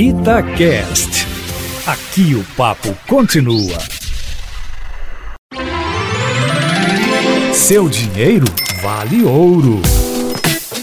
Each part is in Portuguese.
Itacast. Aqui o papo continua. Seu dinheiro vale ouro.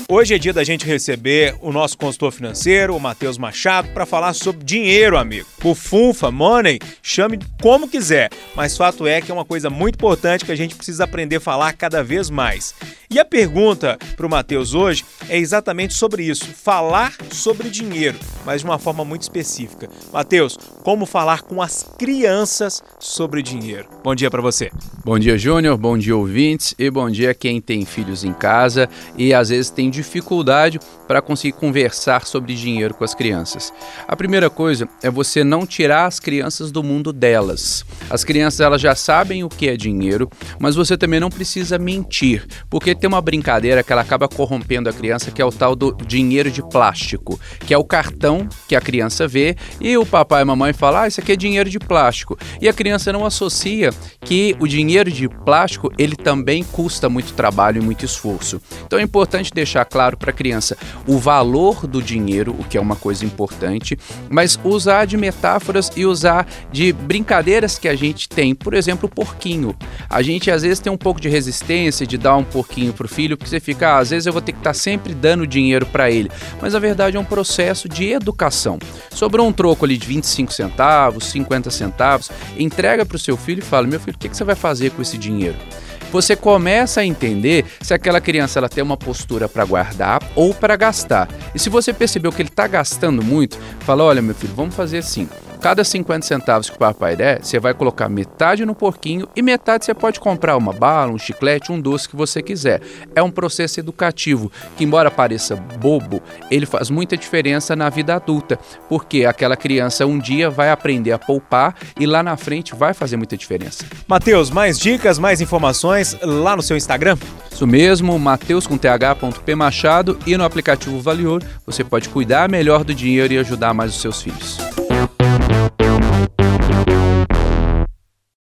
Hoje é dia da gente receber o nosso consultor financeiro, o Matheus Machado, para falar sobre dinheiro, amigo. O Funfa, Money, chame como quiser, mas fato é que é uma coisa muito importante que a gente precisa aprender a falar cada vez mais. E a pergunta para o Matheus hoje é exatamente sobre isso: falar sobre dinheiro, mas de uma forma muito específica. Matheus, como falar com as crianças sobre dinheiro? Bom dia para você. Bom dia, Júnior. Bom dia, ouvintes. E bom dia quem tem filhos em casa e às vezes tem dificuldade para conseguir conversar sobre dinheiro com as crianças. A primeira coisa é você não tirar as crianças do mundo delas. As crianças elas já sabem o que é dinheiro, mas você também não precisa mentir, porque tem uma brincadeira que ela acaba corrompendo a criança, que é o tal do dinheiro de plástico, que é o cartão que a criança vê e o papai e a mamãe falam: "Ah, isso aqui é dinheiro de plástico". E a criança não associa que o dinheiro de plástico, ele também custa muito trabalho e muito esforço. Então é importante deixar claro para a criança o valor do dinheiro, o que é uma coisa importante, mas usar de metáforas e usar de brincadeiras que a gente tem. Por exemplo, o porquinho. A gente às vezes tem um pouco de resistência de dar um porquinho pro filho, porque você fica, ah, às vezes eu vou ter que estar tá sempre dando dinheiro para ele. Mas na verdade é um processo de educação. Sobrou um troco ali de 25 centavos, 50 centavos, entrega para o seu filho e fala: meu filho, o que, que você vai fazer com esse dinheiro? você começa a entender se aquela criança ela tem uma postura para guardar ou para gastar. E se você percebeu que ele está gastando muito, fala: olha, meu filho, vamos fazer assim cada 50 centavos que o papai der, você vai colocar metade no porquinho e metade você pode comprar uma bala, um chiclete, um doce que você quiser. É um processo educativo que, embora pareça bobo, ele faz muita diferença na vida adulta, porque aquela criança um dia vai aprender a poupar e lá na frente vai fazer muita diferença. Matheus, mais dicas, mais informações lá no seu Instagram? Isso mesmo, Mateus com th.p machado e no aplicativo Valior você pode cuidar melhor do dinheiro e ajudar mais os seus filhos.